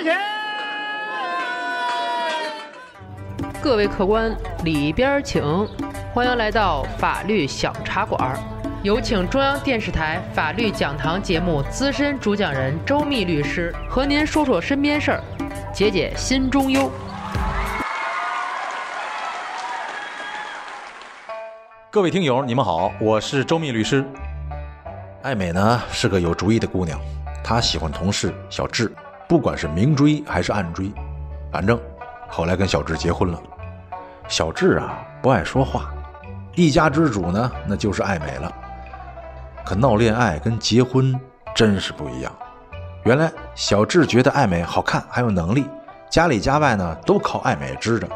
开钱。各位客官，里边请，欢迎来到法律小茶馆。有请中央电视台法律讲堂节目资深主讲人周密律师和您说说身边事儿，解解心中忧。各位听友，你们好，我是周密律师。艾美呢是个有主意的姑娘，她喜欢同事小智，不管是明追还是暗追，反正后来跟小智结婚了。小智啊不爱说话，一家之主呢那就是艾美了。可闹恋爱跟结婚真是不一样。原来小智觉得艾美好看，还有能力，家里家外呢都靠艾美支着。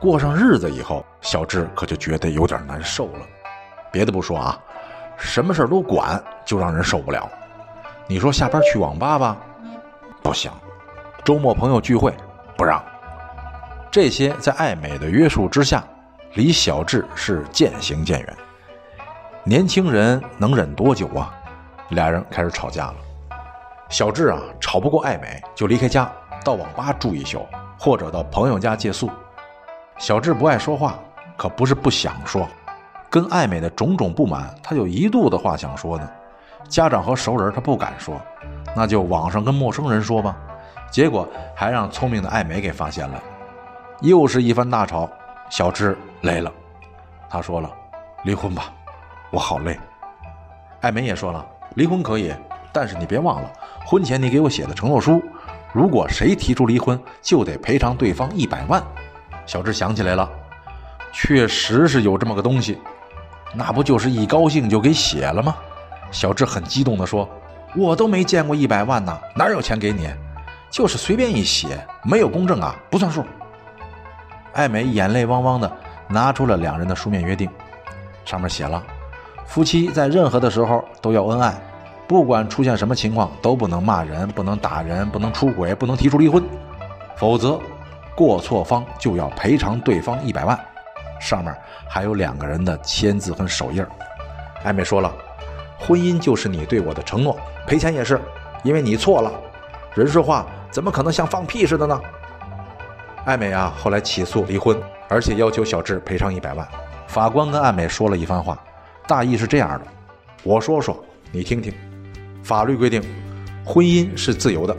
过上日子以后，小智可就觉得有点难受了。别的不说啊，什么事都管，就让人受不了。你说下班去网吧吧，不行；周末朋友聚会，不让。这些在艾美的约束之下，离小智是渐行渐远。年轻人能忍多久啊？俩人开始吵架了。小智啊，吵不过艾美，就离开家，到网吧住一宿，或者到朋友家借宿。小智不爱说话，可不是不想说，跟艾美的种种不满，他有一肚子话想说呢。家长和熟人他不敢说，那就网上跟陌生人说吧。结果还让聪明的艾美给发现了，又是一番大吵。小智累了，他说了：“离婚吧。”我好累，艾美也说了，离婚可以，但是你别忘了，婚前你给我写的承诺书，如果谁提出离婚，就得赔偿对方一百万。小智想起来了，确实是有这么个东西，那不就是一高兴就给写了吗？小智很激动地说：“我都没见过一百万呢，哪有钱给你？就是随便一写，没有公证啊，不算数。”艾美眼泪汪汪的拿出了两人的书面约定，上面写了。夫妻在任何的时候都要恩爱，不管出现什么情况都不能骂人，不能打人，不能出轨，不能提出离婚，否则过错方就要赔偿对方一百万。上面还有两个人的签字和手印艾美说了，婚姻就是你对我的承诺，赔钱也是，因为你错了。人说话怎么可能像放屁似的呢？艾美啊，后来起诉离婚，而且要求小智赔偿一百万。法官跟艾美说了一番话。大意是这样的，我说说，你听听。法律规定，婚姻是自由的，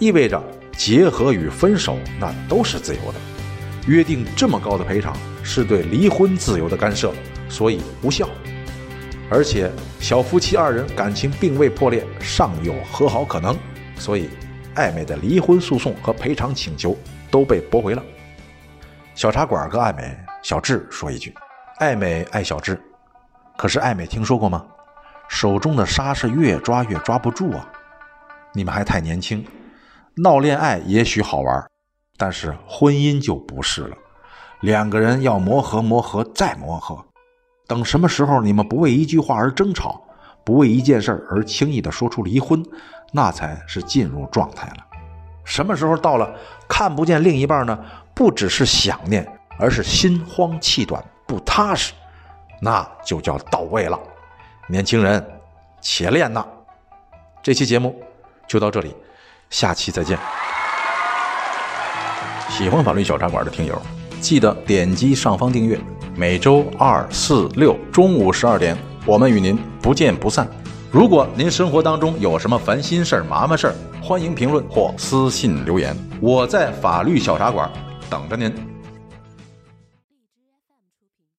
意味着结合与分手那都是自由的。约定这么高的赔偿，是对离婚自由的干涉，所以无效。而且小夫妻二人感情并未破裂，尚有和好可能，所以艾美的离婚诉讼和赔偿请求都被驳回了。小茶馆跟艾美、小智说一句：艾美爱小智。可是艾美听说过吗？手中的沙是越抓越抓不住啊！你们还太年轻，闹恋爱也许好玩，但是婚姻就不是了。两个人要磨合，磨合再磨合。等什么时候你们不为一句话而争吵，不为一件事而轻易的说出离婚，那才是进入状态了。什么时候到了看不见另一半呢？不只是想念，而是心慌气短，不踏实。那就叫到位了，年轻人，且练呐！这期节目就到这里，下期再见。喜欢法律小茶馆的听友，记得点击上方订阅。每周二、四、六中午十二点，我们与您不见不散。如果您生活当中有什么烦心事儿、麻烦事儿，欢迎评论或私信留言，我在法律小茶馆等着您。